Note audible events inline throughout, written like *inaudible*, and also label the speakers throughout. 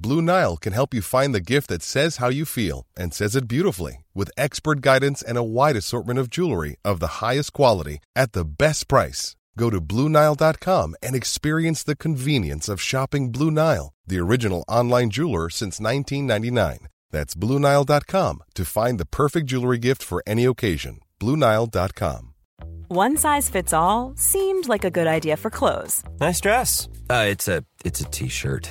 Speaker 1: Blue Nile can help you find the gift that says how you feel and says it beautifully with expert guidance and a wide assortment of jewelry of the highest quality at the best price. Go to BlueNile.com and experience the convenience of shopping Blue Nile, the original online jeweler since 1999. That's BlueNile.com to find the perfect jewelry gift for any occasion. BlueNile.com.
Speaker 2: One size fits all seemed like a good idea for clothes
Speaker 3: Nice dress. Uh, it's a it's a t-shirt.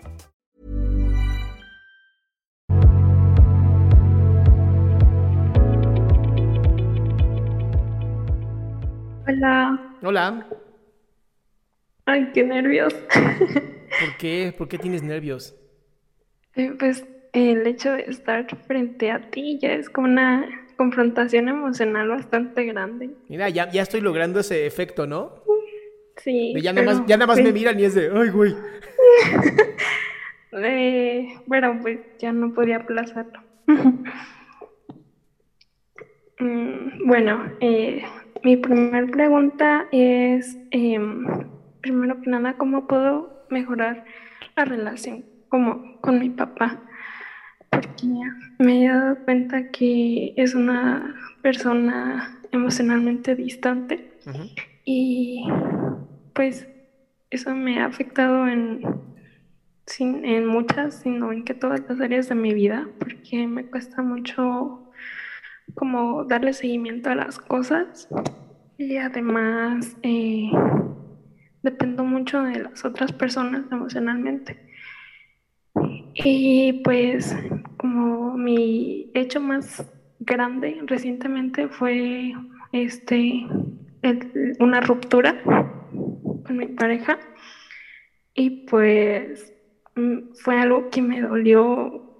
Speaker 4: Hola.
Speaker 5: Hola.
Speaker 4: Ay, qué nervios.
Speaker 5: ¿Por qué? ¿Por qué tienes nervios?
Speaker 4: Eh, Pues el hecho de estar frente a ti ya es como una confrontación emocional bastante grande.
Speaker 5: Mira, ya, ya estoy logrando ese efecto, ¿no?
Speaker 4: Sí,
Speaker 5: ya nada más, ya nada más me
Speaker 4: pues,
Speaker 5: miran y es de, ay, güey. *laughs*
Speaker 4: eh, bueno, pues ya no podía aplazarlo. *laughs* Mm, Bueno, eh, mi primera pregunta es, em, primero que nada, ¿cómo puedo mejorar la relación como con mi papá? Porque me he dado cuenta que es una persona emocionalmente distante y pues eso me ha afectado en, sin- en muchas, sino en que todas las áreas de mi vida, porque me cuesta mucho como darle seguimiento a las cosas y además eh, dependo mucho de las otras personas emocionalmente. Y pues como mi hecho más grande recientemente fue este una ruptura con mi pareja y pues mm, fue algo que me dolió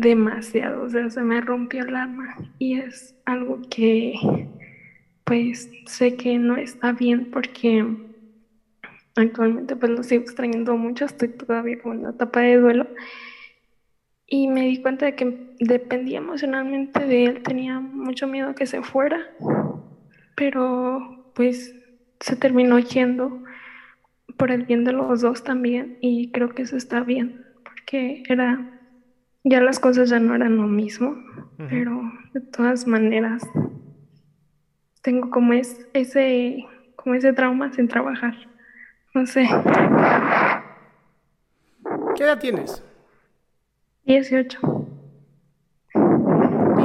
Speaker 4: demasiado, o sea, se me rompió el alma y es algo que pues sé que no está bien porque actualmente pues lo sigo extrañando mucho, estoy todavía en la etapa de duelo y me di cuenta de que dependía emocionalmente de él, tenía mucho miedo que se fuera, pero pues se terminó yendo por el bien de los dos también y creo que eso está bien porque era ya las cosas ya no eran lo mismo, pero de todas maneras tengo como es ese como ese trauma sin trabajar. No sé,
Speaker 5: ¿Qué edad tienes?
Speaker 4: 18.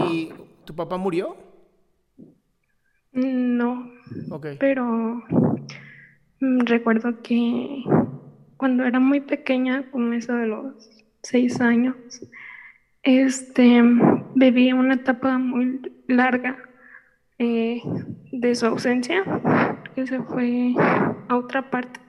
Speaker 5: ¿Y tu papá murió?
Speaker 4: No,
Speaker 5: Ok.
Speaker 4: pero mm, recuerdo que cuando era muy pequeña, como eso de los seis años, este, viví una etapa muy larga eh, de su ausencia, que se fue a otra parte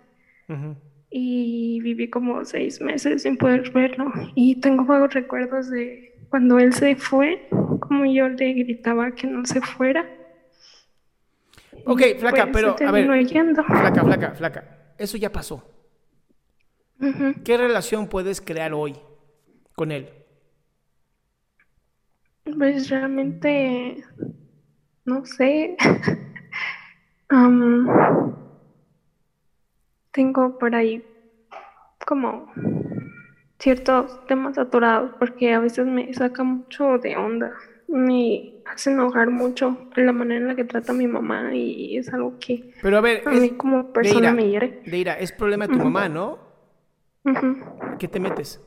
Speaker 4: y viví como seis meses sin poder verlo y tengo vagos recuerdos de cuando él se fue, como yo le gritaba que no se fuera.
Speaker 5: Ok, flaca,
Speaker 4: pues,
Speaker 5: pero a ver.
Speaker 4: yendo.
Speaker 5: Flaca, flaca, flaca. Eso ya pasó. ¿Qué relación puedes crear hoy con él?
Speaker 4: Pues realmente, no sé. *laughs* Tengo por ahí como ciertos temas aturados porque a veces me saca mucho de onda. Me hace enojar mucho la manera en la que trata a mi mamá y es algo que
Speaker 5: Pero a ver,
Speaker 4: a
Speaker 5: es-
Speaker 4: mí como persona
Speaker 5: Deira,
Speaker 4: me hiere.
Speaker 5: Deira, es problema de tu mamá, ¿no? ¿Qué te metes?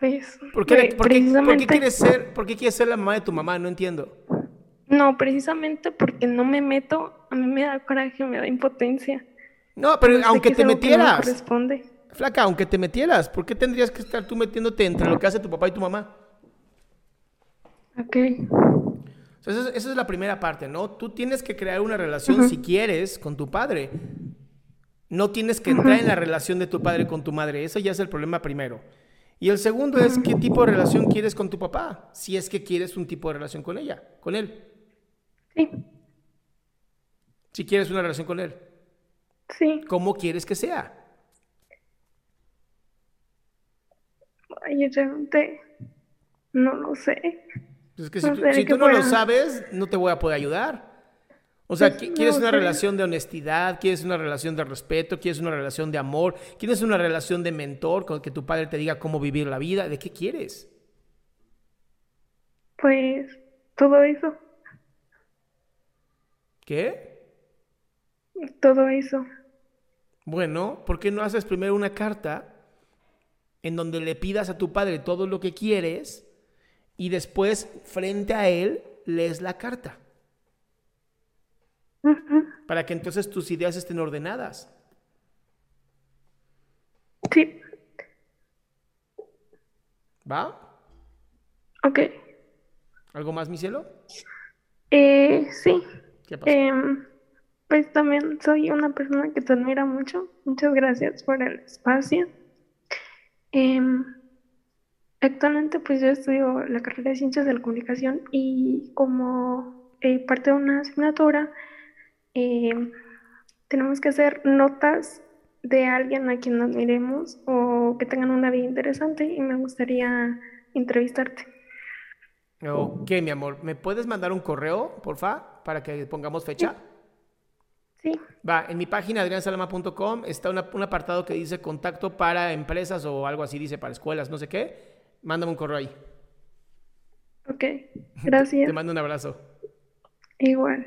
Speaker 4: Pues,
Speaker 5: ¿Por qué, por qué- por qué
Speaker 4: precisamente-
Speaker 5: quieres ser, por qué quieres ser la mamá de tu mamá? No entiendo.
Speaker 4: No, precisamente porque no me meto, a mí me da coraje, me da impotencia.
Speaker 5: No, pero aunque te
Speaker 4: no
Speaker 5: metieras,
Speaker 4: corresponde.
Speaker 5: Flaca, aunque te metieras, ¿por qué tendrías que estar tú metiéndote entre lo que hace tu papá y tu mamá?
Speaker 4: Ok.
Speaker 5: O sea, esa, es, esa es la primera parte, ¿no? Tú tienes que crear una relación, si quieres, con tu padre. No tienes que entrar en la relación de tu padre con tu madre. Eso ya es el problema primero. Y el segundo es qué tipo de relación quieres con tu papá, si es que quieres un tipo de relación con ella, con él.
Speaker 4: Sí.
Speaker 5: Si quieres una relación con él,
Speaker 4: Sí.
Speaker 5: ¿cómo quieres que sea?
Speaker 4: Ay, realmente no lo sé.
Speaker 5: Pues es que si
Speaker 4: No
Speaker 5: tú, si tú no lo sabes, no te voy a poder ayudar. O sea,
Speaker 4: Pues
Speaker 5: qui- ¿quieres
Speaker 4: no
Speaker 5: una relación de honestidad? ¿Quieres una relación de respeto? ¿Quieres una relación de amor? ¿Quieres una relación de mentor con que tu padre te diga cómo vivir la vida? ¿De qué quieres?
Speaker 4: Pues todo eso,
Speaker 5: ¿Qué?
Speaker 4: todo eso.
Speaker 5: Bueno, ¿por qué no haces primero una carta en donde le pidas a tu padre todo lo que quieres y después, frente a él, lees la carta? Para que entonces tus ideas estén ordenadas.
Speaker 4: Sí.
Speaker 5: ¿Va?
Speaker 4: Ok.
Speaker 5: ¿Algo más, mi cielo?
Speaker 4: Eh, sí.
Speaker 5: ¿Qué pasó?
Speaker 4: Em, pues también soy una persona que te admira mucho. Muchas gracias por el espacio. Em, actualmente pues yo estudio la carrera de Ciencias de la Comunicación y como eh, parte de una asignatura em, tenemos que hacer notas de alguien a quien admiremos o que tengan una vida interesante y me gustaría entrevistarte.
Speaker 5: Ok, mi amor. ¿Me puedes mandar un correo, porfa, para que pongamos fecha?
Speaker 4: Sí,
Speaker 5: Va, en mi página adriansalama.com está una- un apartado que dice contacto para empresas o algo así, dice para escuelas, no sé qué. Mándame un correo ahí.
Speaker 4: ok. *laughs* Gracias.
Speaker 5: Te mando un abrazo.
Speaker 4: Igual.